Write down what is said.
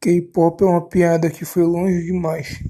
K-pop é uma piada que foi longe demais.